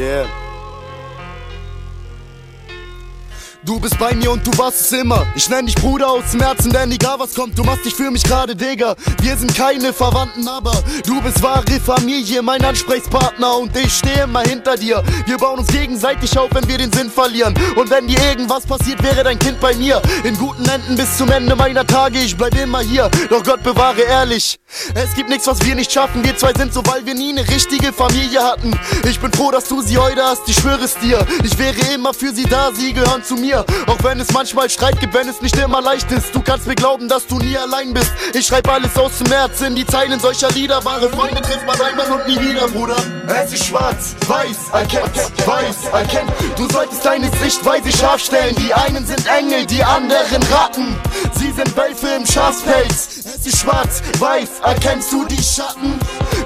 Yeah. Du bist bei mir und du warst es immer. Ich nenn dich Bruder aus dem Herzen, denn egal was kommt, du machst dich für mich gerade, Digga. Wir sind keine Verwandten, aber du bist wahre Familie, mein Ansprechpartner und ich stehe immer hinter dir. Wir bauen uns gegenseitig auf, wenn wir den Sinn verlieren. Und wenn dir irgendwas passiert, wäre dein Kind bei mir. In guten Händen bis zum Ende meiner Tage, ich bleib immer hier. Doch Gott bewahre ehrlich. Es gibt nichts, was wir nicht schaffen. Wir zwei sind so, weil wir nie eine richtige Familie hatten. Ich bin froh, dass du sie heute hast, ich schwöre es dir. Ich wäre immer für sie da, sie gehören zu mir. Auch wenn es manchmal Streit gibt, wenn es nicht immer leicht ist. Du kannst mir glauben, dass du nie allein bist. Ich schreib alles aus dem Herz in die Zeilen solcher Lieder. Wahre Freunde trifft man einmal und nie wieder, Bruder. Es ist schwarz, weiß, erkennt, weiß, erkennt. Du solltest deine Sichtweise scharf stellen. Die einen sind Engel, die anderen Ratten. Sie sind Wölfe im Schafspelz. Es ist schwarz, weiß, erkennst du die Schatten?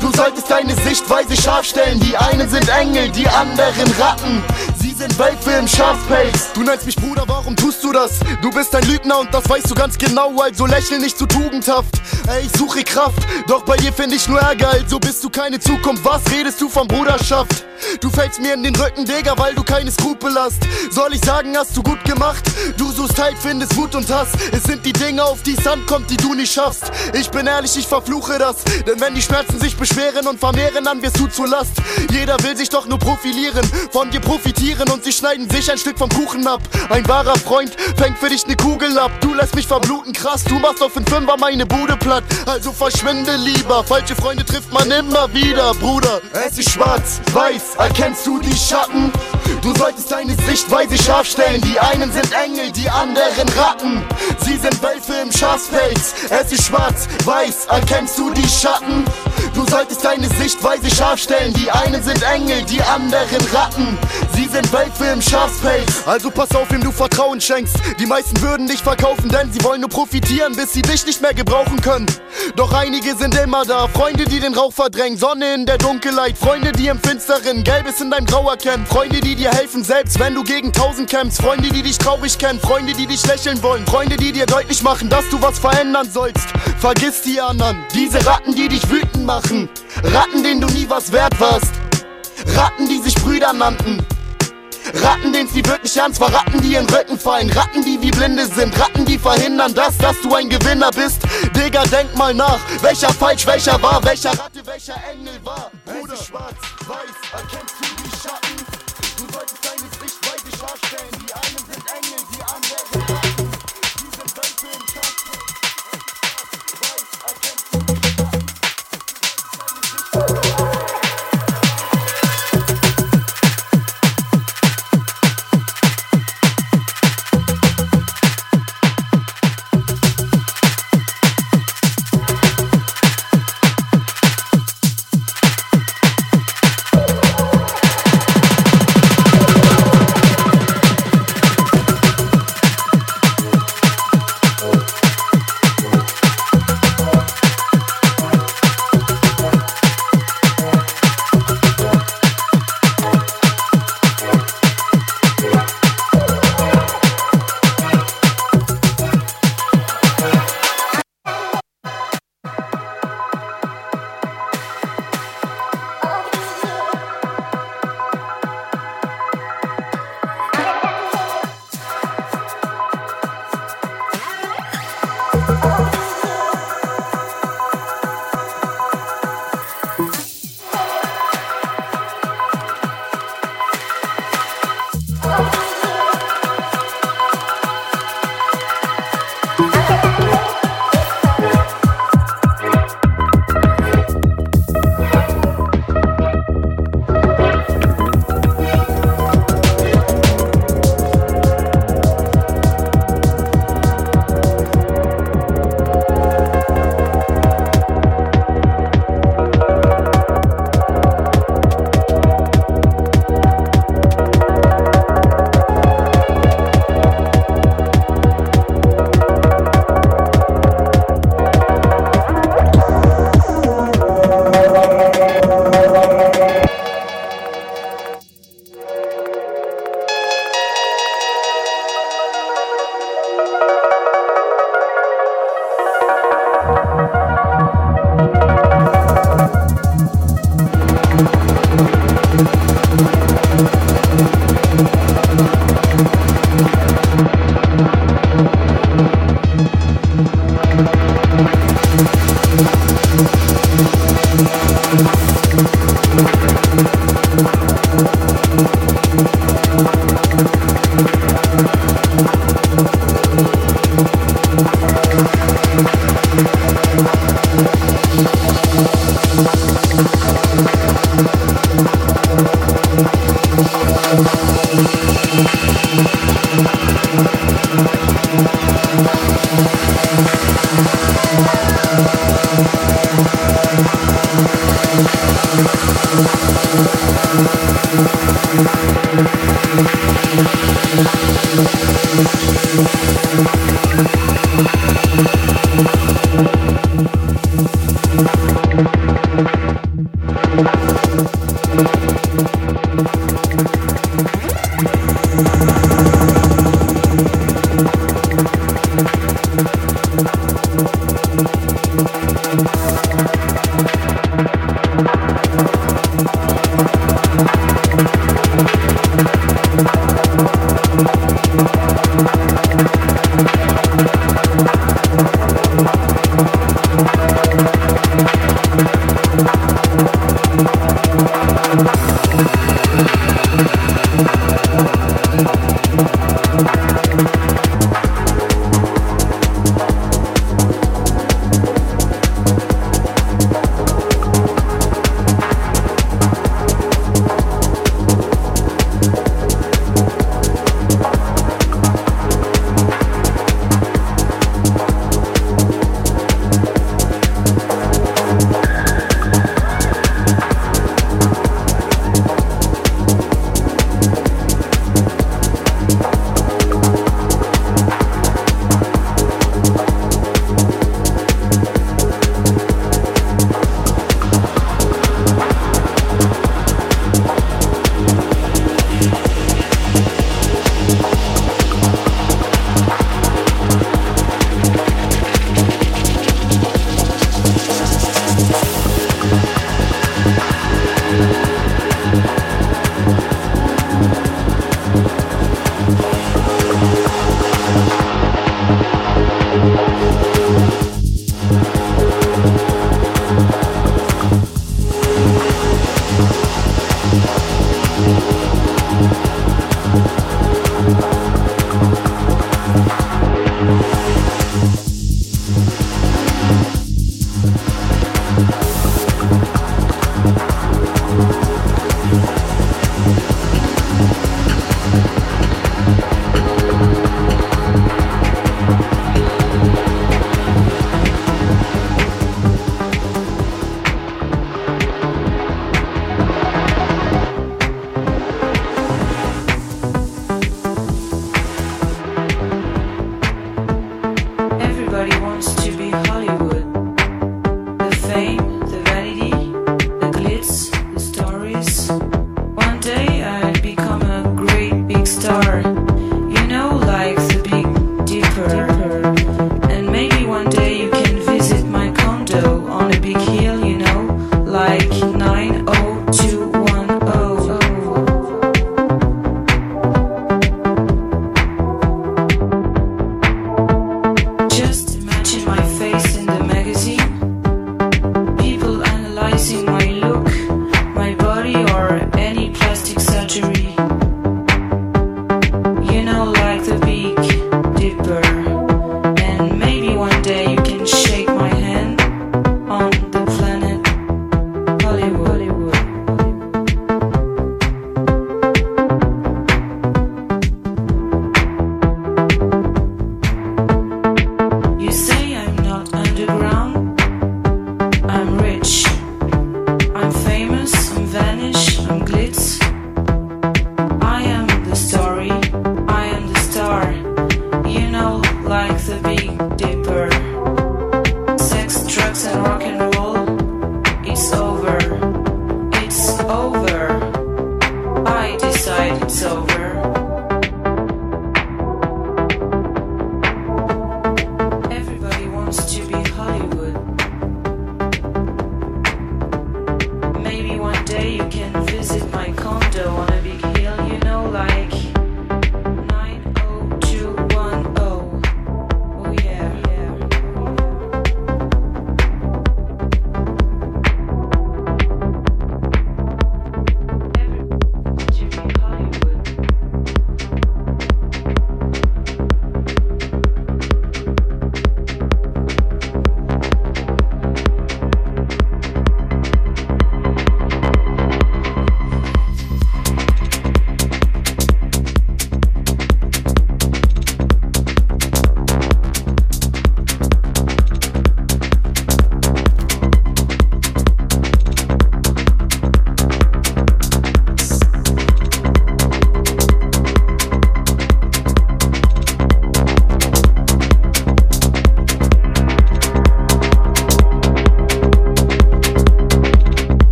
Du solltest deine Sichtweise scharf stellen. Die einen sind Engel, die anderen Ratten. Sie sind Wölfe im Schafspelz. Du nennst mich Bruder, warum tust du das? Du bist ein Lügner und das weißt du ganz genau, also lächel nicht zu tugendhaft. Ey, ich suche Kraft, doch bei ihr find ich nur Ärger, also bist du keine Zukunft. Was redest du von Bruderschaft? Du fällst mir in den Rücken, Digga, weil du keine Skrupel hast. Soll ich sagen, hast du gut gemacht? Du suchst Halt, findest Wut und Hass. Es sind die Dinge, auf die es ankommt, die du nicht schaffst. Ich bin ehrlich, ich verfluche das. Denn wenn die Schmerzen sich beschweren und vermehren, dann wirst du zur Last. Jeder will sich doch nur profilieren, von dir profitieren und sie schneiden sich ein Stück vom Kuchen ab. Ein wahrer Freund fängt für dich ne Kugel ab. Du lässt mich verbluten, krass. Du machst auf den Fünfer meine Bude platt. Also verschwinde lieber. Falsche Freunde trifft man immer wieder, Bruder. Es ist schwarz, weiß, erkennst du die Schatten? Du solltest deine Sichtweise scharf stellen. Die einen sind Engel, die anderen Ratten. Sie sind Wölfe im Schafspelz. Es ist schwarz, weiß, erkennst du die Schatten? Du solltest deine Sichtweise scharf stellen. Die einen sind Engel, die anderen Ratten. Sie sind Wölfe im Schafspelz. Also pass auf, wem du Vertrauen schenkst. Die meisten würden dich verkaufen, denn sie wollen nur profitieren, bis sie dich nicht mehr gebrauchen können. Doch einige sind immer da. Freunde, die den Rauch verdrängen. Sonne in der Dunkelheit. Freunde, die im Finsteren Gelbes in deinem Grau erkennen. Freunde, die dir helfen, selbst wenn du gegen tausend kämpfst. Freunde, die dich traurig kennen. Freunde, die dich lächeln wollen. Freunde, die dir deutlich machen, dass du was verändern sollst. Vergiss die anderen. Diese Ratten, die dich wütend machen. Ratten, denen du nie was wert warst. Ratten, die sich Brüder nannten. Ratten, den's die wirklich ernst war, Ratten, die in Rücken fallen, Ratten, die wie Blinde sind, Ratten, die verhindern das, dass du ein Gewinner bist. Digga, denk mal nach, welcher falsch, welcher wahr, welcher Ratte, welcher Engel war. Bruder, schwarz, weiß, erkennst du Sichtweise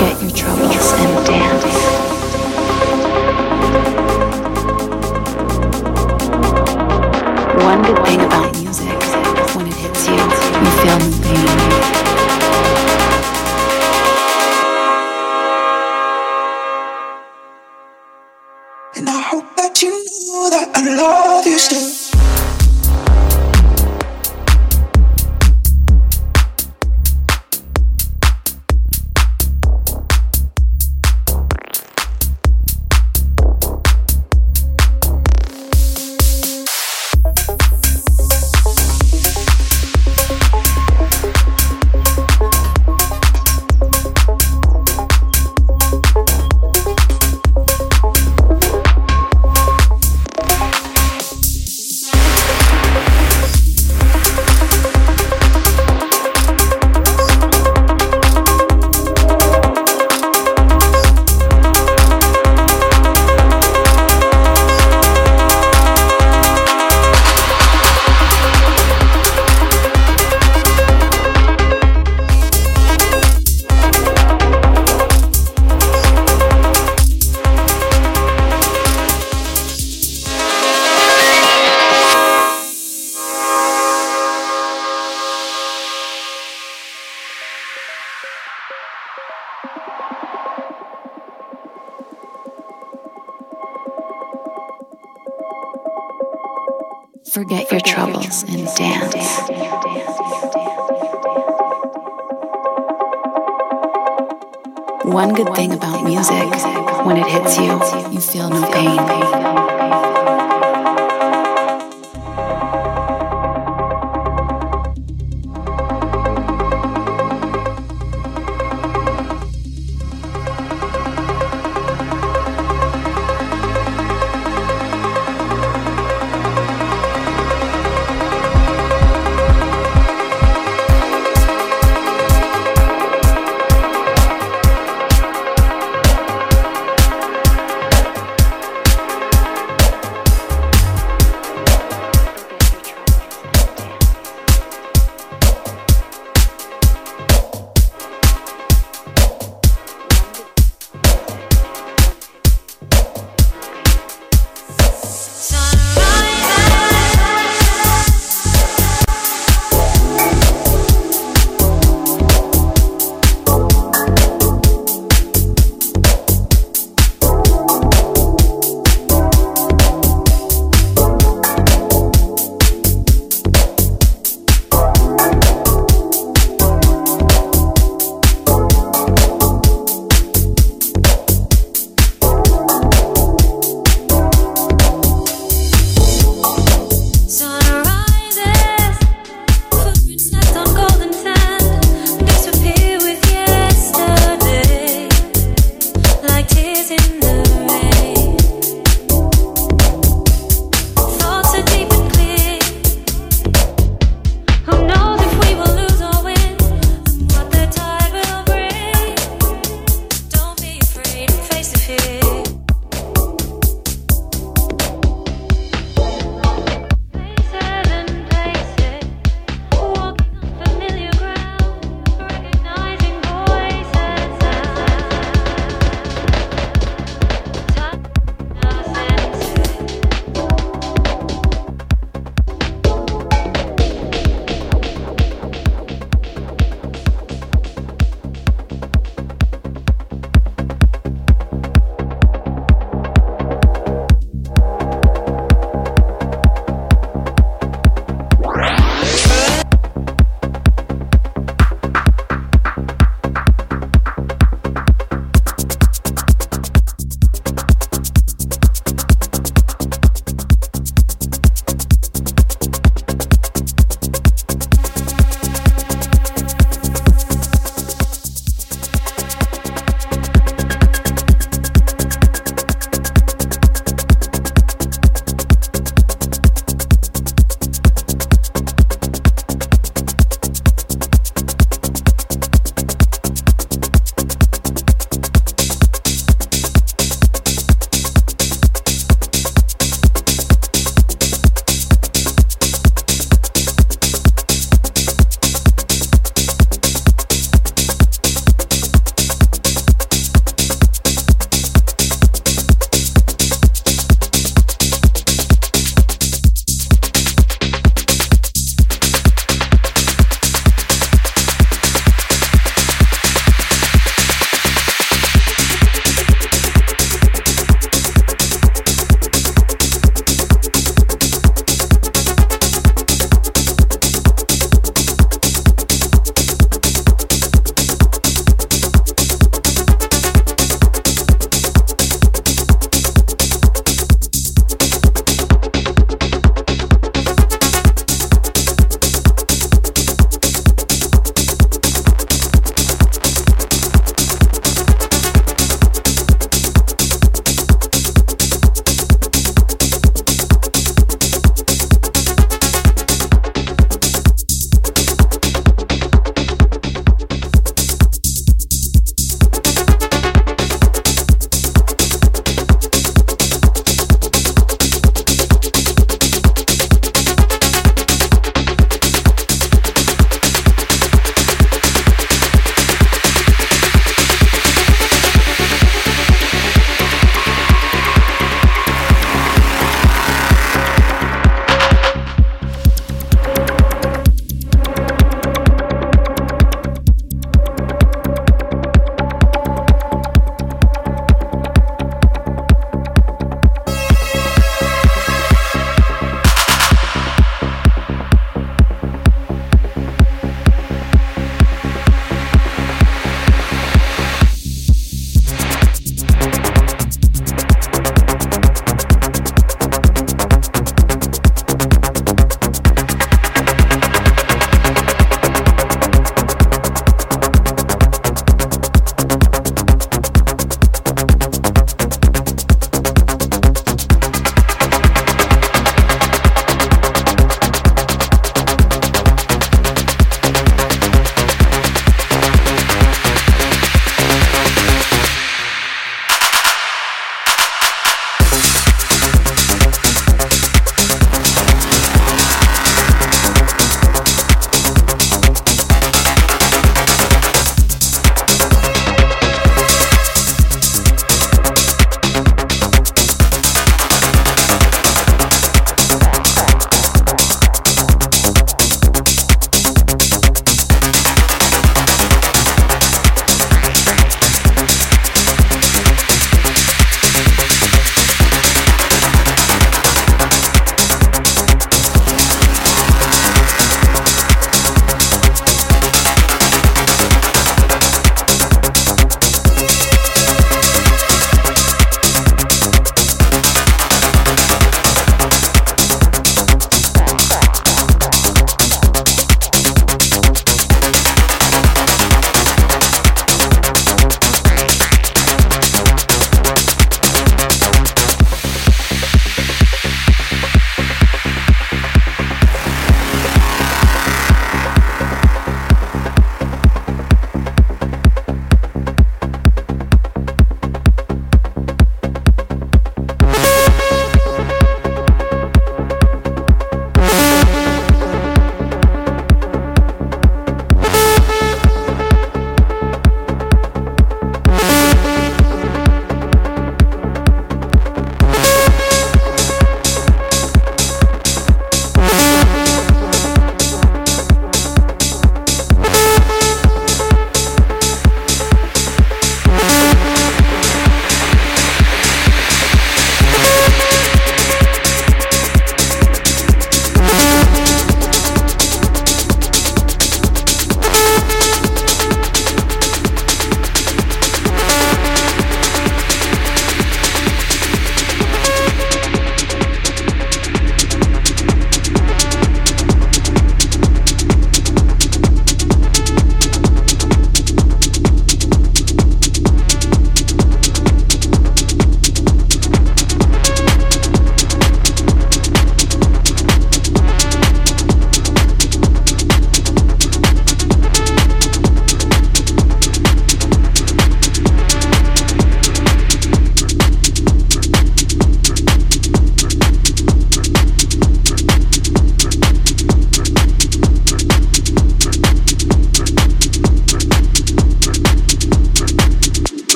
forget your troubles and dance. One good thing about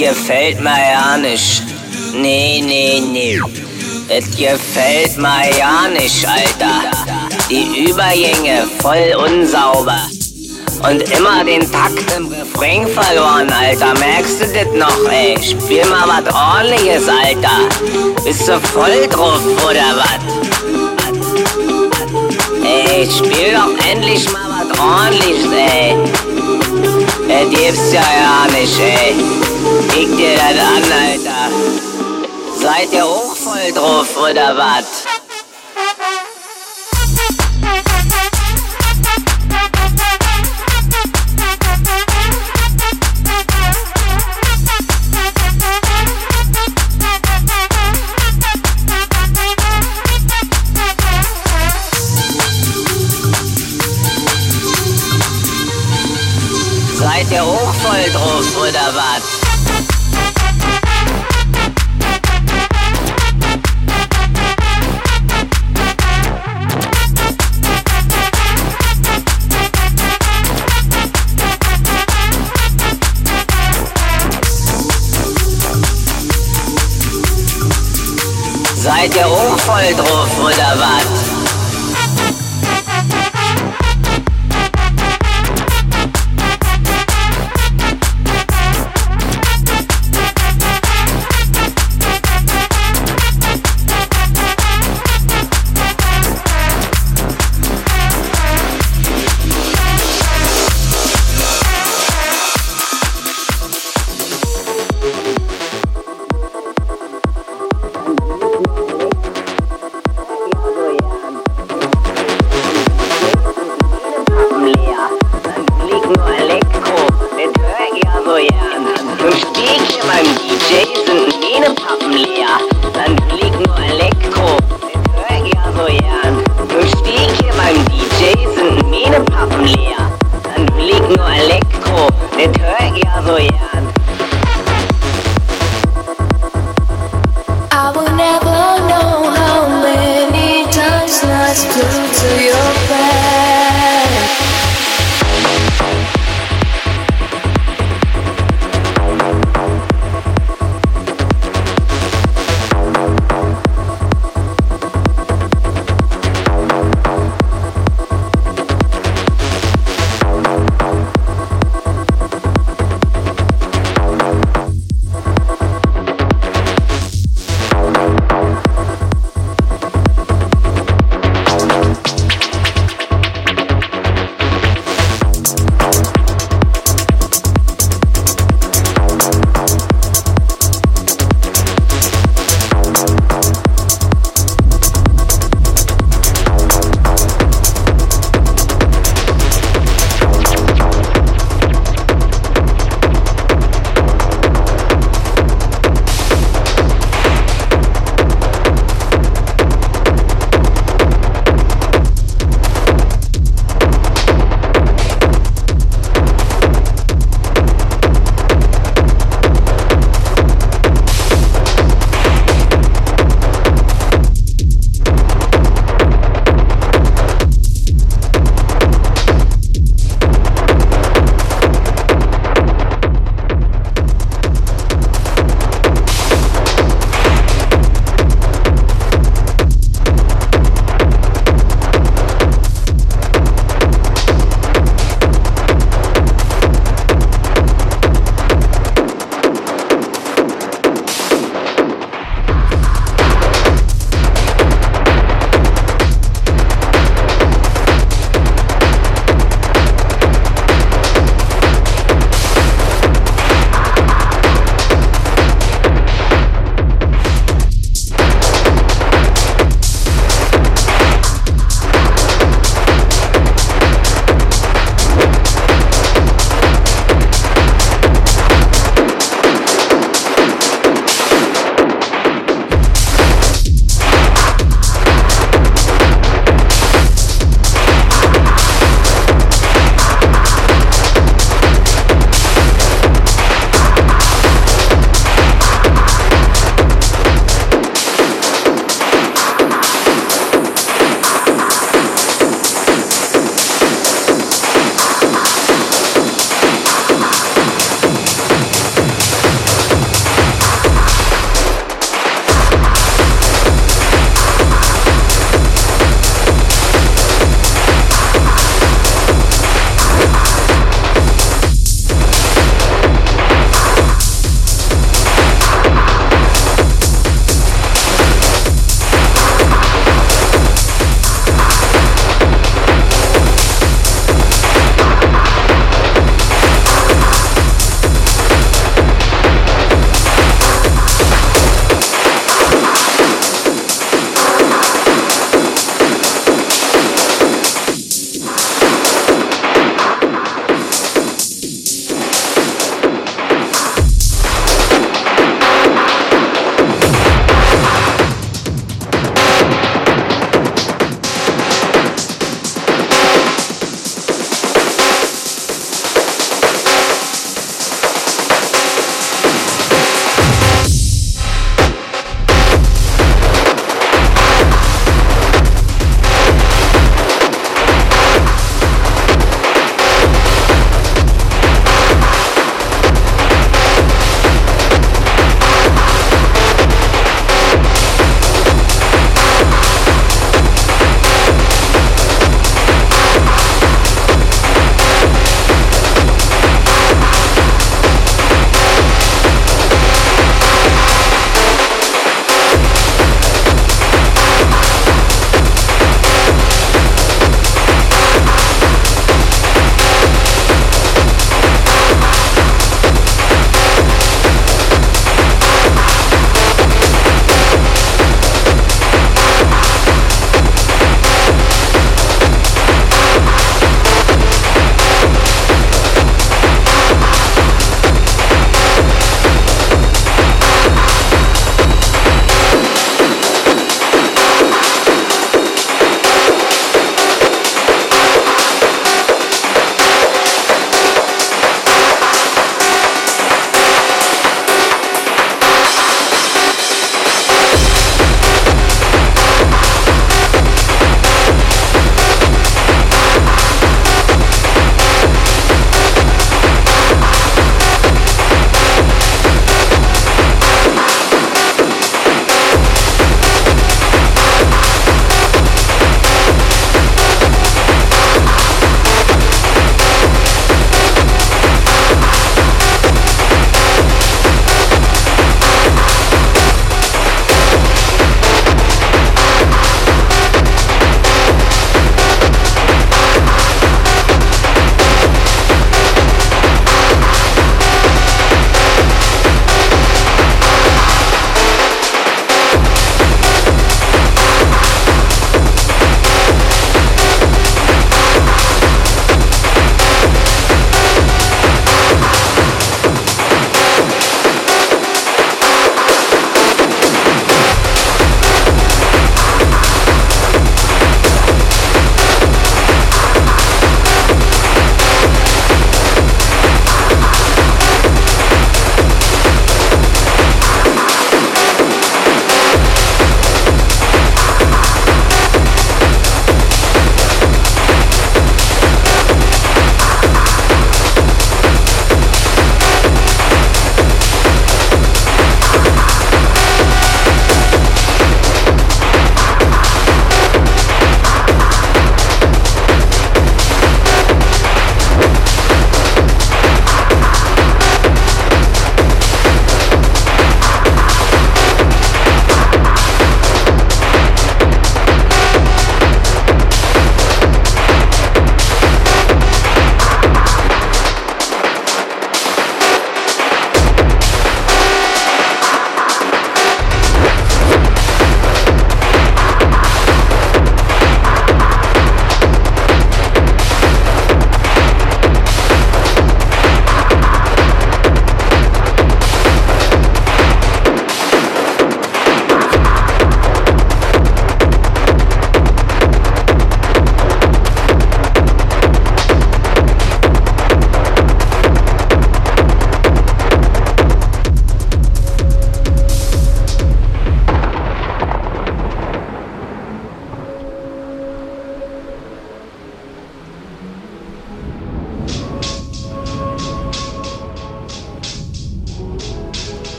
gefällt mir ja nicht. Nee, nee, nee. Das gefällt mir ja nicht, Alter. Die Übergänge voll unsauber. Und immer den Takt im Refrain verloren, Alter. Merkst du das noch, ey? Spiel mal was ordentliches, Alter. Bist du voll drauf, oder was? Ey, spiel doch endlich mal was ordentliches, ey. Das gibt's ja ja nicht, ey. Kick dir das an, Alter. Seid ihr auch voll drauf, oder was? Seid ihr auch drauf, oder was? Seid ihr auch voll drauf, oder was?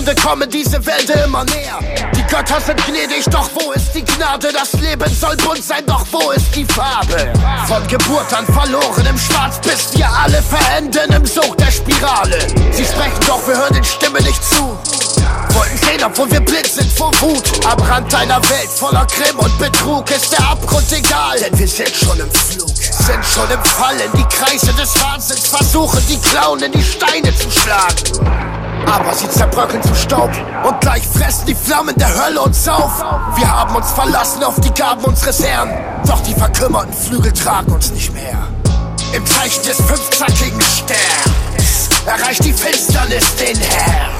Stunde kommen diese Wälde immer näher. Die Götter sind gnädig, doch wo ist die Gnade? Das Leben soll bunt sein, doch wo ist die Farbe? Von Geburt an verloren im Schwarz, bis wir alle verenden im Sog der Spirale. Sie sprechen, doch wir hören den Stimmen nicht zu. Wollten sehen, obwohl wir blind sind vor Wut. Am Rand einer Welt voller Grimm und Betrug ist der Abgrund egal, denn wir sind schon im Flug. Sind schon im Fallen, die Kreise des Wahnsinns versuchen, die Clown in die Steine zu schlagen. Aber sie zerbröckeln zu Staub und gleich fressen die Flammen der Hölle uns auf. Wir haben uns verlassen auf die Gaben unseres Herrn, doch die verkümmerten Flügel tragen uns nicht mehr. Im Zeichen des fünfzackigen Sterns erreicht die Finsternis den Herrn.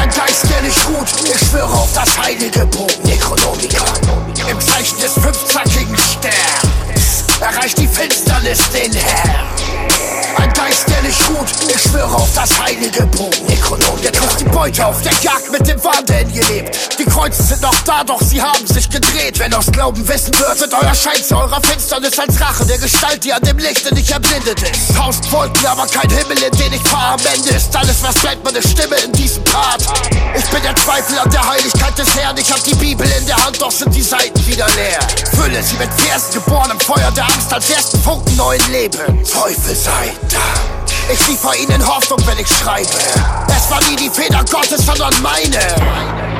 Ein Geist, der nicht ruht, ich schwöre auf das heilige Buch Necronomica. Im Zeichen des fünfzackigen Sterns erreicht die Finsternis den Herrn. Geist, der nicht ruht, ich schwöre auf das heilige Buch Necronom. Der trifft die Beute auf der Jagd mit dem Wahn, der in ihr lebt. Die Kreuze sind noch da, doch sie haben sich gedreht. Wenn aus Glauben wissen wird, wird euer Schein zu eurer Finsternis als Rache der Gestalt, die an dem Lichte nicht erblindet ist. Tausend Wolken, aber kein Himmel, in den ich fahre. Am Ende ist alles, was bleibt, meine Stimme in diesem Part. Ich bin der Zweifel an der Heiligkeit des Herrn. Ich hab die Bibel in der Hand, doch sind die Seiten wieder leer. Fülle sie mit Versen, geboren im Feuer der Angst als ersten Funken neuen Leben. Teufel sei Dank. Ich liefer ihnen Hoffnung, wenn ich schreibe. Es war nie die Feder Gottes, sondern meine.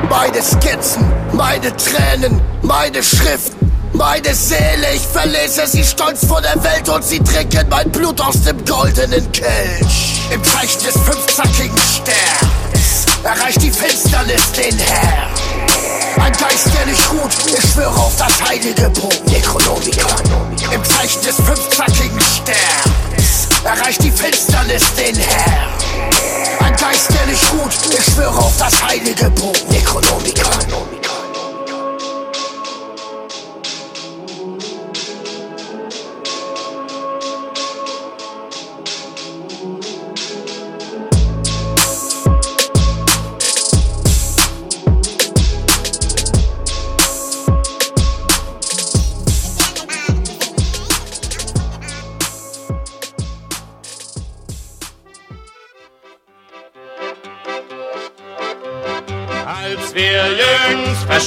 Meine Skizzen, meine Tränen, meine Schrift. Meine Seele, ich verlese sie stolz vor der Welt und sie trinken mein Blut aus dem goldenen Kelch. Im Zeichen des fünfzackigen Sterns erreicht die Finsternis den Herrn. Ein Geist, der nicht ruht, ich schwöre auf das heilige Buch Necronomica. Im Zeichen des fünfzackigen Sterns erreicht die Finsternis den Herrn. Ein Geist, der nicht ruht, ich schwöre auf das heilige Buch Necronomica.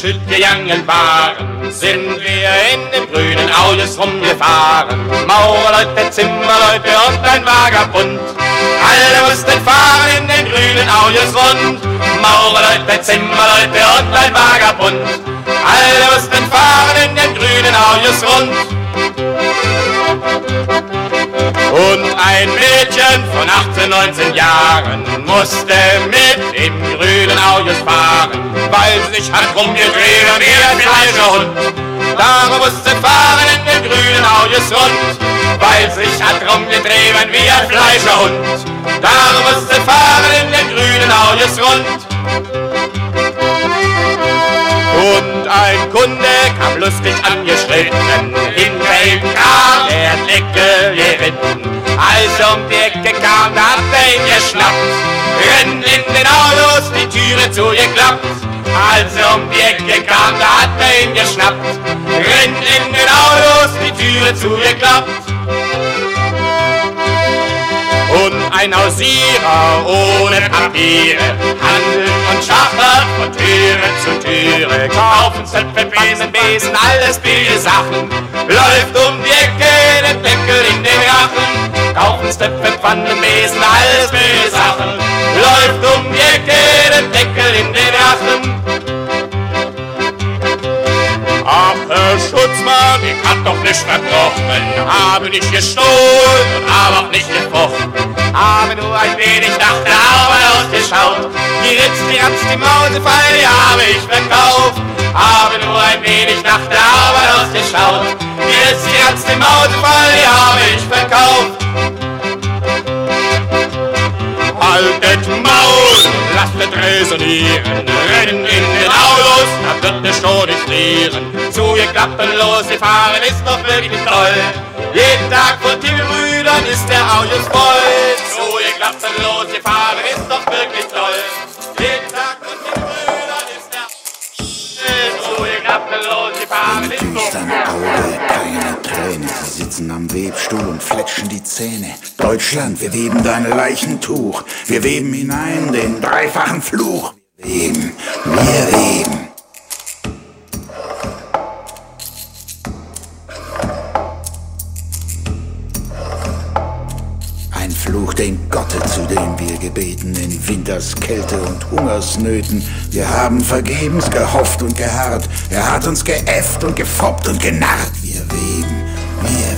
Gegangen waren, sind wir in dem grünen Autos rumgefahren. Maurerleute, Zimmerleute und ein Vagabund. Alle mussten fahren in den grünen Autos rund. Maurerleute, Zimmerleute und ein Vagabund. Alle mussten fahren in den grünen Autos rund. Und ein Mädchen von 18, 19 Jahren musste mit dem grünen Autos fahren, weil sie sich hat rumgedreht wie ein falscher Hund. Darum musste fahren in den grünen Autos rund, weil sie sich hat rumgedreht wie ein Fleischerhund. Darum musste fahren in den grünen Autos rund. Und ein Kunde kam lustig angeschritten, hinter ihm kam der Deckel geritten. Als er um die Ecke kam, da hat er ihn geschnappt, rennt in den Autos, die Türe zugeklappt. Als er um die Ecke kam, da hat er ihn geschnappt, rennt in den Autos, die Türe zugeklappt. Und ein Hausierer ohne Papiere handelt und schachert von Türe zu Türe. Kaufen Zöpfe, Besen, Besen, alles billige Sachen. Läuft um die Ecke, den Deckel in den Rachen. Kaufen Stöpfe, Pfannen, Besen, alles billige Sachen. Läuft um die Ecke, den Deckel in den Rachen. Ach, Herr Schutzmann, ich hab doch nicht verbrochen, habe nicht gestohlen und habe auch nicht gefochten, habe nur ein wenig nach der Arbeit ausgeschaut, die Ritz, die Ratz, die Mausefall, die habe ich verkauft, habe nur ein wenig nach der Arbeit ausgeschaut, die Ritz, die Ratz, die Mausefall, die habe ich verkauft. Haltet Maul, lasst resonieren, rennen in den Autos, da wird der Stroh nicht frieren. Zugeklappt los, wir fahren, ist doch wirklich toll. Jeden Tag von Timmelbrüdern ist der Autos voll. Zugeklappt los, wir fahren, ist doch wirklich toll. Sitzen am Webstuhl und fletschen die Zähne. Deutschland, wir weben dein Leichentuch. Wir weben hinein den dreifachen Fluch. Wir weben, wir weben. Fluch, den Gotte, zu dem wir gebeten, in Winterskälte und Hungersnöten. Wir haben vergebens gehofft und geharrt, er hat uns geäfft und gefoppt und genarrt. Wir weben, wir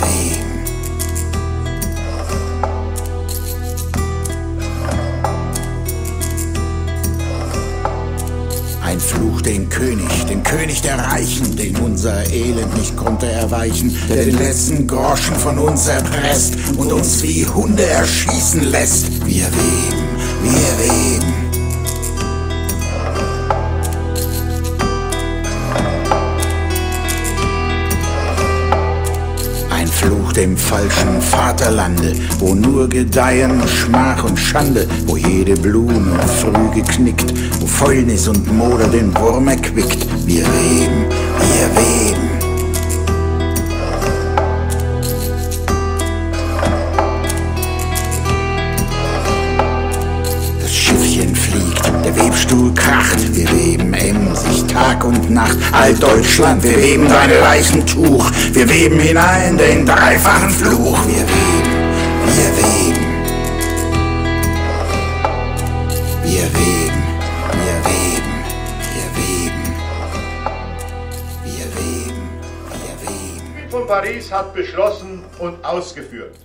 König, den König der Reichen, den unser Elend nicht konnte erweichen, der den letzten Groschen von uns erpresst und uns wie Hunde erschießen lässt. Wir weben, wir weben. Fluch dem falschen Vaterlande, wo nur gedeihen Schmach und Schande, wo jede Blume früh geknickt, wo Fäulnis und Moder den Wurm erquickt. Wir weben, wir weben. Und Nacht. All Deutschland, wir weben deine Leichentuch. Wir weben hinein den dreifachen Fluch. Wir weben, wir weben. Wir weben, wir weben, wir weben. Wir weben, wir weben. Von Paris hat beschlossen und ausgeführt.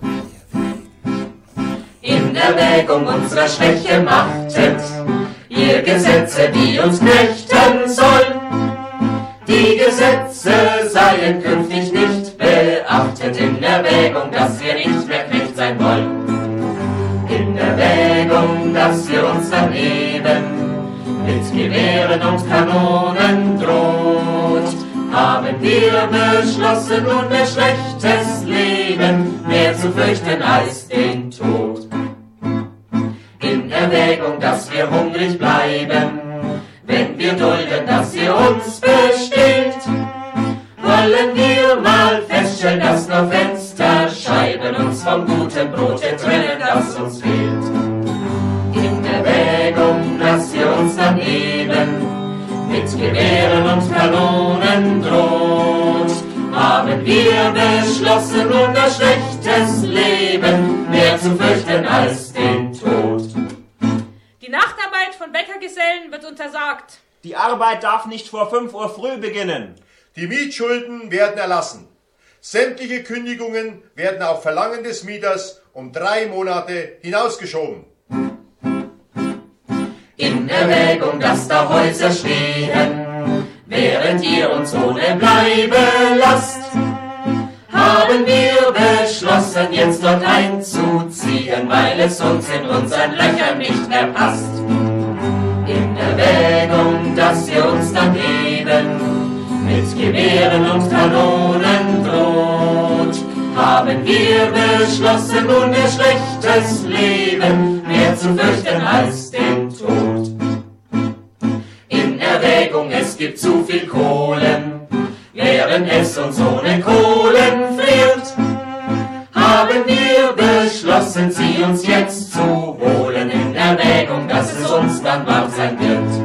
In Erwägung unserer Schwäche machtet ihr Gesetze, die uns knechten sollen. Gesetze seien künftig nicht beachtet in Erwägung, dass wir nicht mehr Knecht sein wollen. In Erwägung, dass wir uns dann eben mit Gewehren und Kanonen droht, haben wir beschlossen, nunmehr schlechtes Leben mehr zu fürchten als den Tod. Erwägung, dass wir hungrig bleiben, wenn wir dulden, dass ihr uns bestillt. Wollen wir mal feststellen, dass nur Fensterscheiben uns vom guten Brote trennen, das uns fehlt. In Erwägung, dass ihr uns dann eben mit Gewehren und Kanonen droht, haben wir beschlossen, unser schlechtes Leben mehr zu fürchten als den Tod. Die Nachtarbeit von Bäckergesellen wird untersagt. Die Arbeit darf nicht vor 5 Uhr früh beginnen. Die Mietschulden werden erlassen. Sämtliche Kündigungen werden auf Verlangen des Mieters um drei Monate hinausgeschoben. In Erwägung, dass da Häuser stehen, während ihr uns ohne Bleibe lasst, haben wir beschlossen, jetzt dort einzuziehen, weil es uns in unseren Löchern nicht mehr passt. In Erwägung, dass ihr uns dann eben mit Gewehren und Kanonen droht, haben wir beschlossen, nun ihr schlechtes Leben mehr zu fürchten als den Tod. In Erwägung, es gibt zu viel Kohlen, während es uns ohne Kohlen friert, haben wir beschlossen, sie uns jetzt zu holen, in Erwägung, dass es uns dann warm sein wird.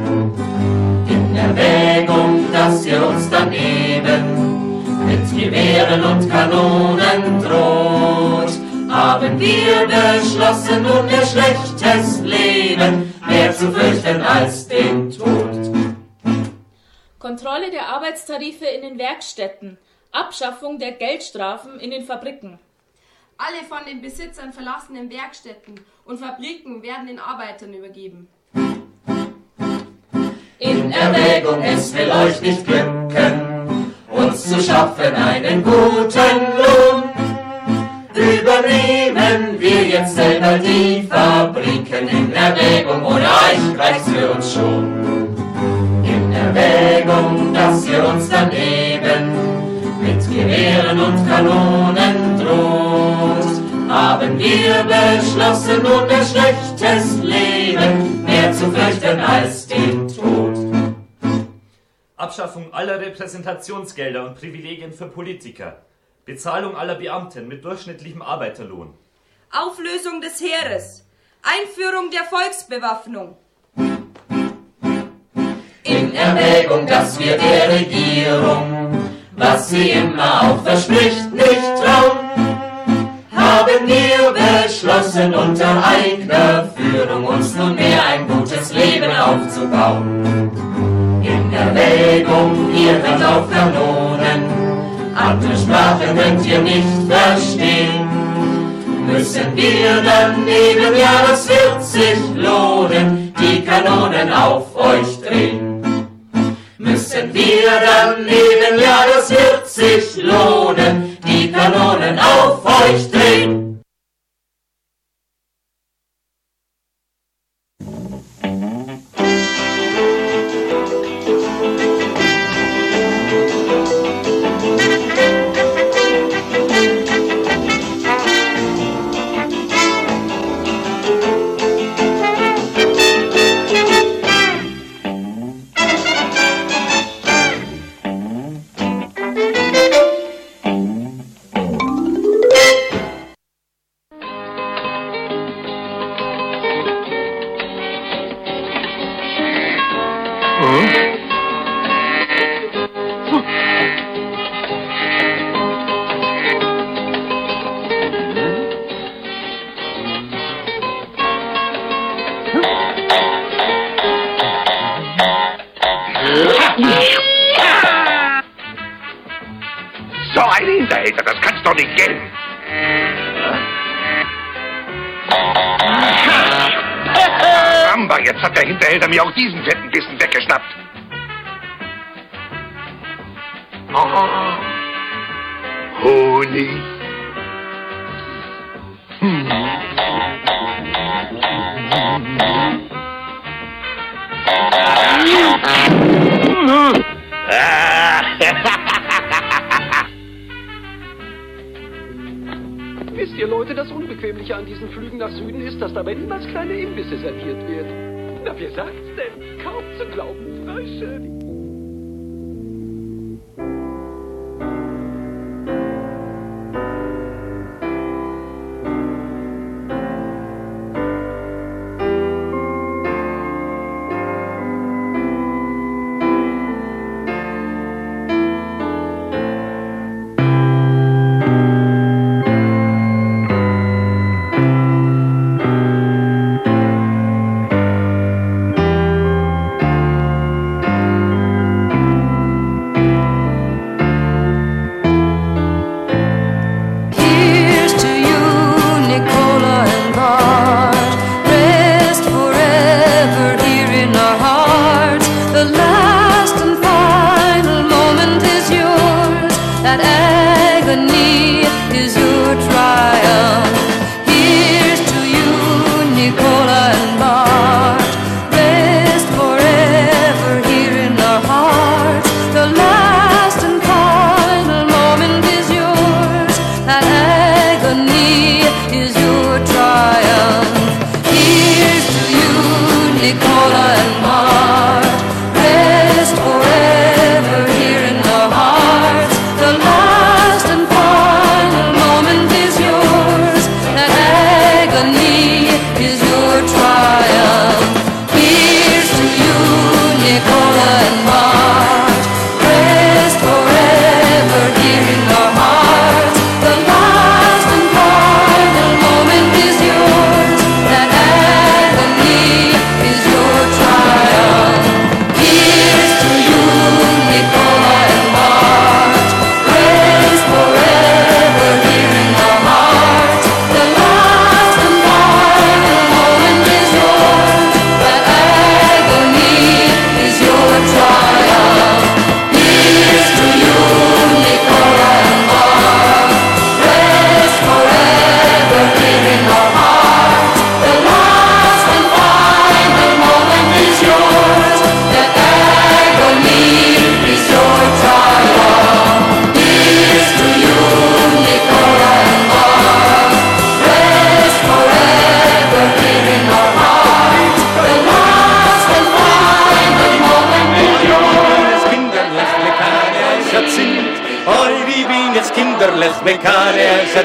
Dass ihr uns dann eben mit Gewehren und Kanonen droht, haben wir beschlossen, nun ihr schlechtes Leben mehr zu fürchten als den Tod. Kontrolle der Arbeitstarife in den Werkstätten, Abschaffung der Geldstrafen in den Fabriken. Alle von den Besitzern verlassenen Werkstätten und Fabriken werden den Arbeitern übergeben. In Erwägung, es will euch nicht glücken, uns zu schaffen einen guten Lohn. Übernehmen wir jetzt selber die Fabriken in Erwägung, ohne euch reicht's für uns schon. Erwägung, dass ihr uns dann eben mit Gewehren und Kanonen droht, haben wir beschlossen, nun ein schlechtes Leben mehr zu fürchten als den Tod. Abschaffung aller Repräsentationsgelder und Privilegien für Politiker. Bezahlung aller Beamten mit durchschnittlichem Arbeiterlohn. Auflösung des Heeres. Einführung der Volksbewaffnung. In Erwägung, dass wir der Regierung, was sie immer auch verspricht, nicht trauen, haben wir beschlossen, unter eigener Führung uns nunmehr ein gutes Leben aufzubauen. Erwägung, ihr hört auf Kanonen, andere Sprache könnt ihr nicht verstehen. Müssen wir dann eben, ja, das wird sich lohnen, die Kanonen auf euch drehen. Müssen wir dann eben, ja, das wird sich lohnen, die Kanonen auf euch drehen. Mir auch diesen fetten Bissen weggeschnappt. Oh. Honig. Wisst ihr, Leute, das Unbequemliche an diesen Flügen nach Süden ist, dass dabei niemals kleine Imbisse serviert werden. Na, wer sagt's denn? Kaum zu glauben, Frau Shirley.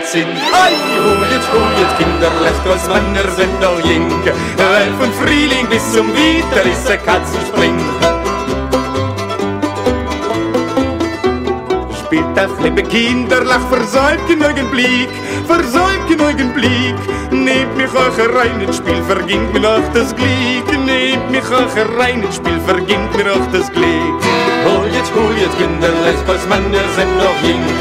Er jetzt sind. Ei, hulet, hulet, Kinder, lasst uns Männer sind noch jinke. Weil von Frühling bis zum Winter ist der Katzenspring. Spielt auch liebe Kinder, lach versäumt genügend Blick, versäumt genügend Blick. Nehmt mich euch rein ins Spiel, verginnt mir noch das Glick. Nehmt mich euch rein ins Spiel, verginnt mir noch das Glick. Hol jetzt, hol jetzt, Kinder, lasst uns Männer sind noch jung.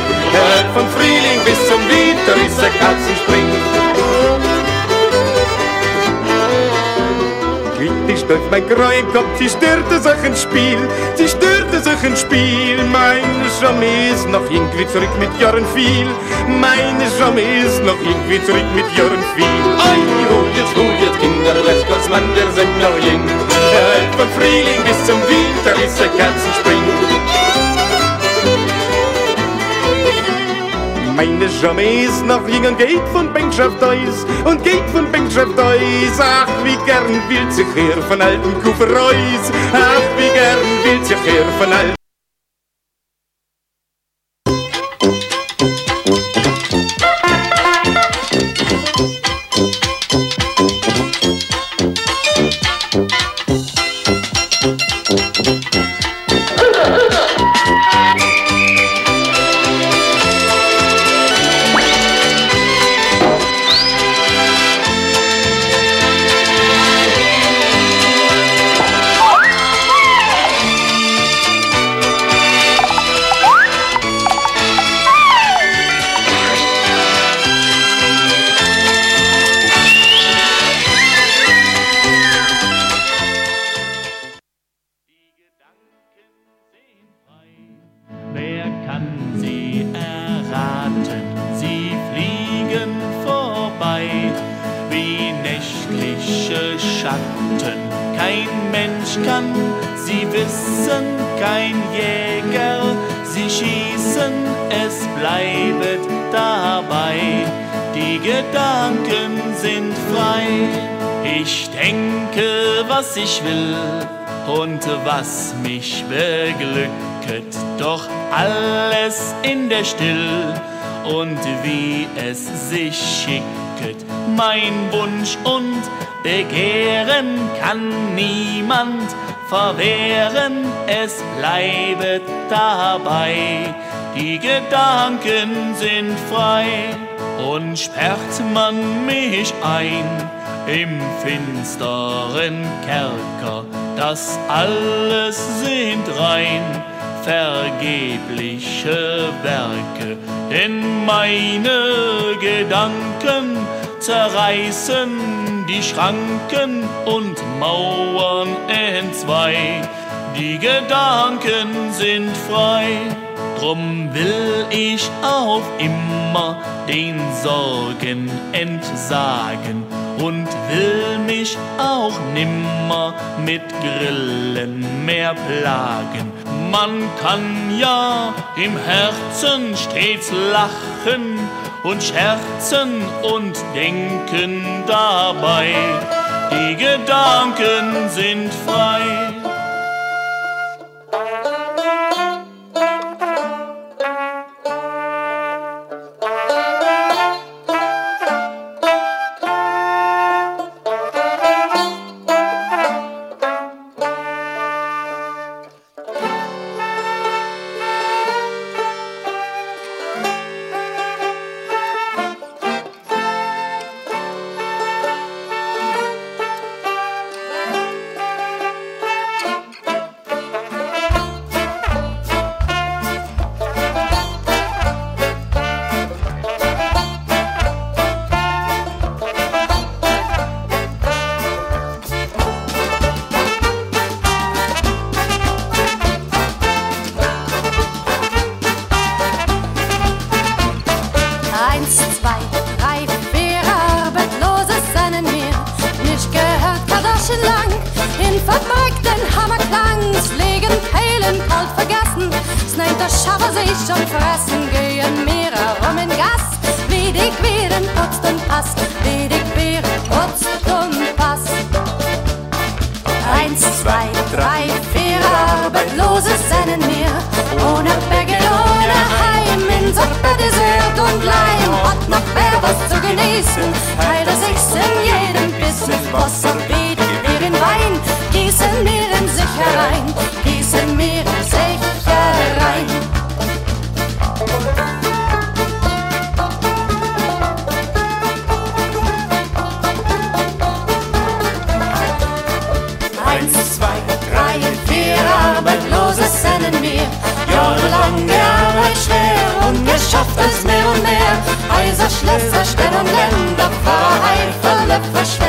Durch mein greuen Kopf, sie störte sich ins Spiel, sie störte sich ins Spiel. Meine Schamme ist noch irgendwie zurück mit Jahren viel, meine Schamme ist noch irgendwie zurück mit Jahren viel. Ei, hol jetzt, hol jetzt, Kinder, lasst uns Mann, wir sind noch jung. Hört von Frühling bis zum Winter ist der Katzenspring. Meine noch jung und geht von Bänkschaft aus und geht von Bänkschaft aus. Ach, wie gern will sich her von alten Kufereus. Ach, wie gern will sich her von alten Still und wie es sich schicket. Mein Wunsch und Begehren kann niemand verwehren, es bleibt dabei. Die Gedanken sind frei und sperrt man mich ein im finsteren Kerker, das alles sind rein vergebliche Werke, denn meine Gedanken zerreißen die Schranken und Mauern entzwei. Die Gedanken sind frei, drum will ich auf immer den Sorgen entsagen und will mich auch nimmer mit Grillen mehr plagen. Man kann ja im Herzen stets lachen und scherzen und denken dabei. Die Gedanken sind frei. Wasch, wasch,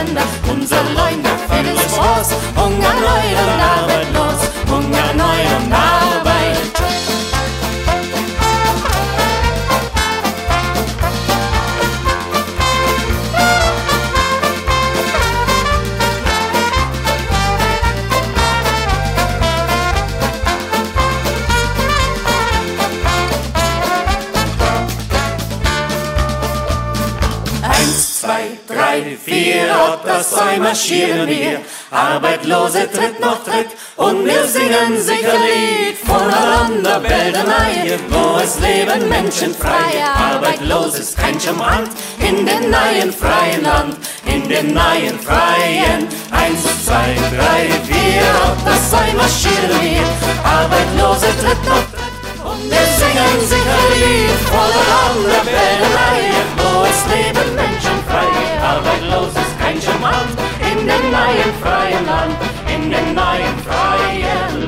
leben Menschen frei. Arbeitlos ist kein Schmarrn in dem neuen freien Land, in dem neuen freien. Eins, zwei, drei, vier, und das zwei marschieren wir. Arbeitslose Tritt noch und wir singen sicher Lied. Voneinander Beldenei, wo es leben Menschen frei. Arbeitlos ist kein Schmarrn in dem neuen freien Land, in dem neuen freien Land.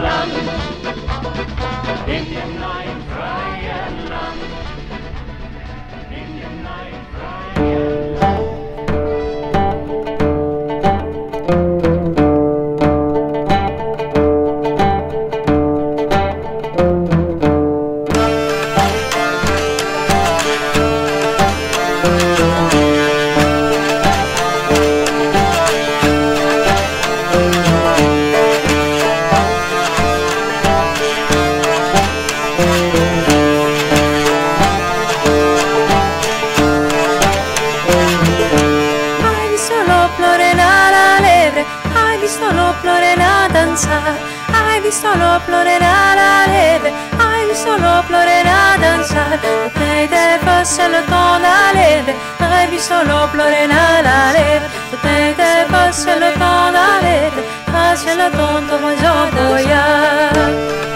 laissez le temps d'aller, révisons l'eau, pleurer la la Je t'inquiète pas, c'est le temps d'aller, c'est le temps de mon voyage.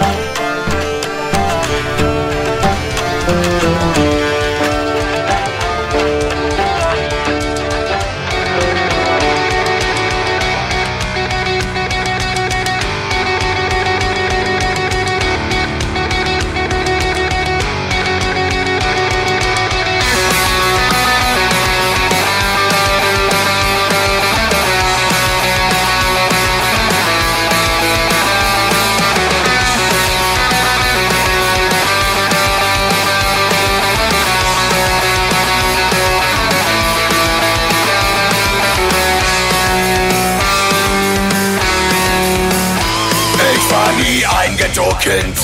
Ghetto-Kind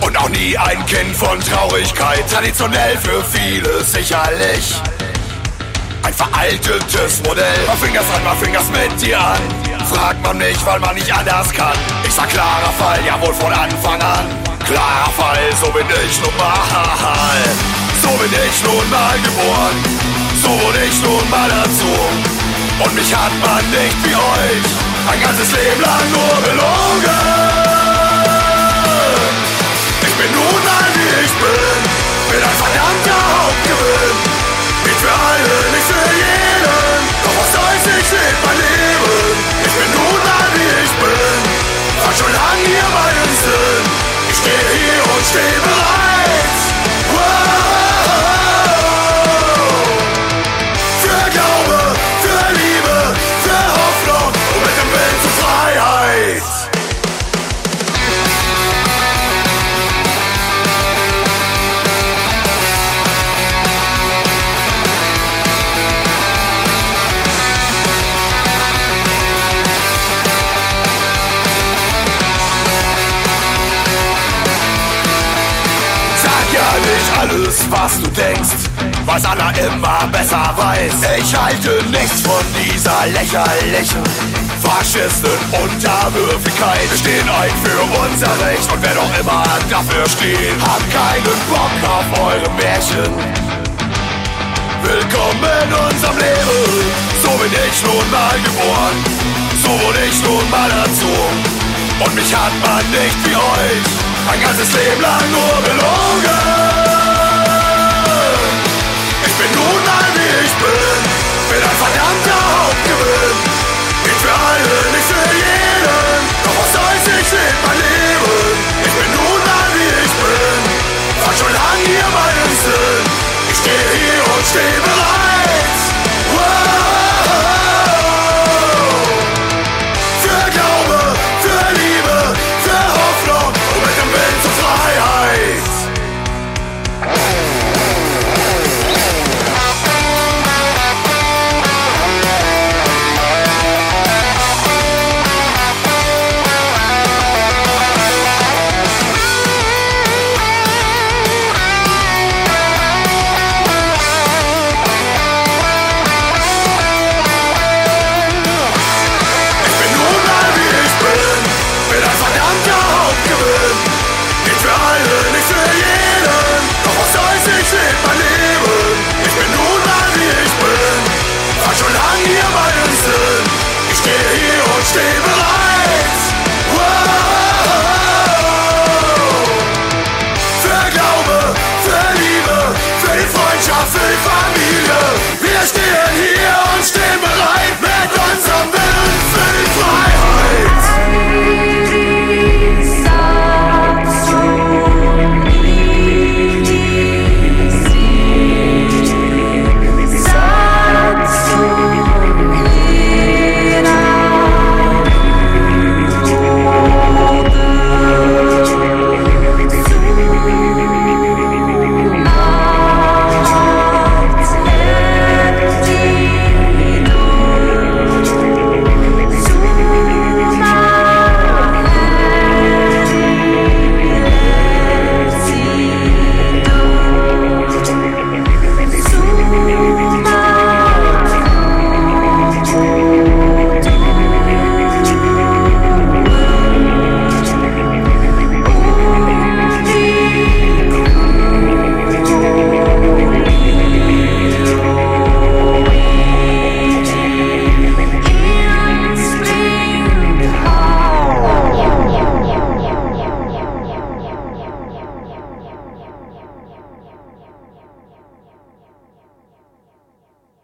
und auch nie ein Kind von Traurigkeit. Traditionell für viele sicherlich. Ein veraltetes Modell. Mal Fingers an, mal Fingers mit dir an. Fragt man mich, weil man nicht anders kann. Ich sag klarer Fall, ja wohl von Anfang an. Klarer Fall, so bin ich nun mal. So bin ich nun mal geboren. So wurde ich nun mal erzogen. Und mich hat man nicht wie euch ein ganzes Leben lang nur belogen. Bin, bin ein verdammter Hauptgewinn. Nicht für alle, nicht für jeden, immer besser weiß. Ich halte nichts von dieser lächerlichen Faschisten Unterwürfigkeit. Wir stehen ein für unser Recht und wer doch immer dafür steht, hat keinen Bock auf eure Märchen. Willkommen in unserem Leben, so bin ich nun mal geboren, so wurde ich nun mal erzogen. Und mich hat man nicht wie euch ein ganzes Leben lang nur belogen bin nun all wie ich bin, bin ein verdammter Hauptgewinn. Nicht für alle, nicht für jeden, doch was soll's, ich lebe mein Leben. Ich bin nun all wie ich bin, war schon lang hier meinen Sinn. Ich stehe hier und stehe bereit.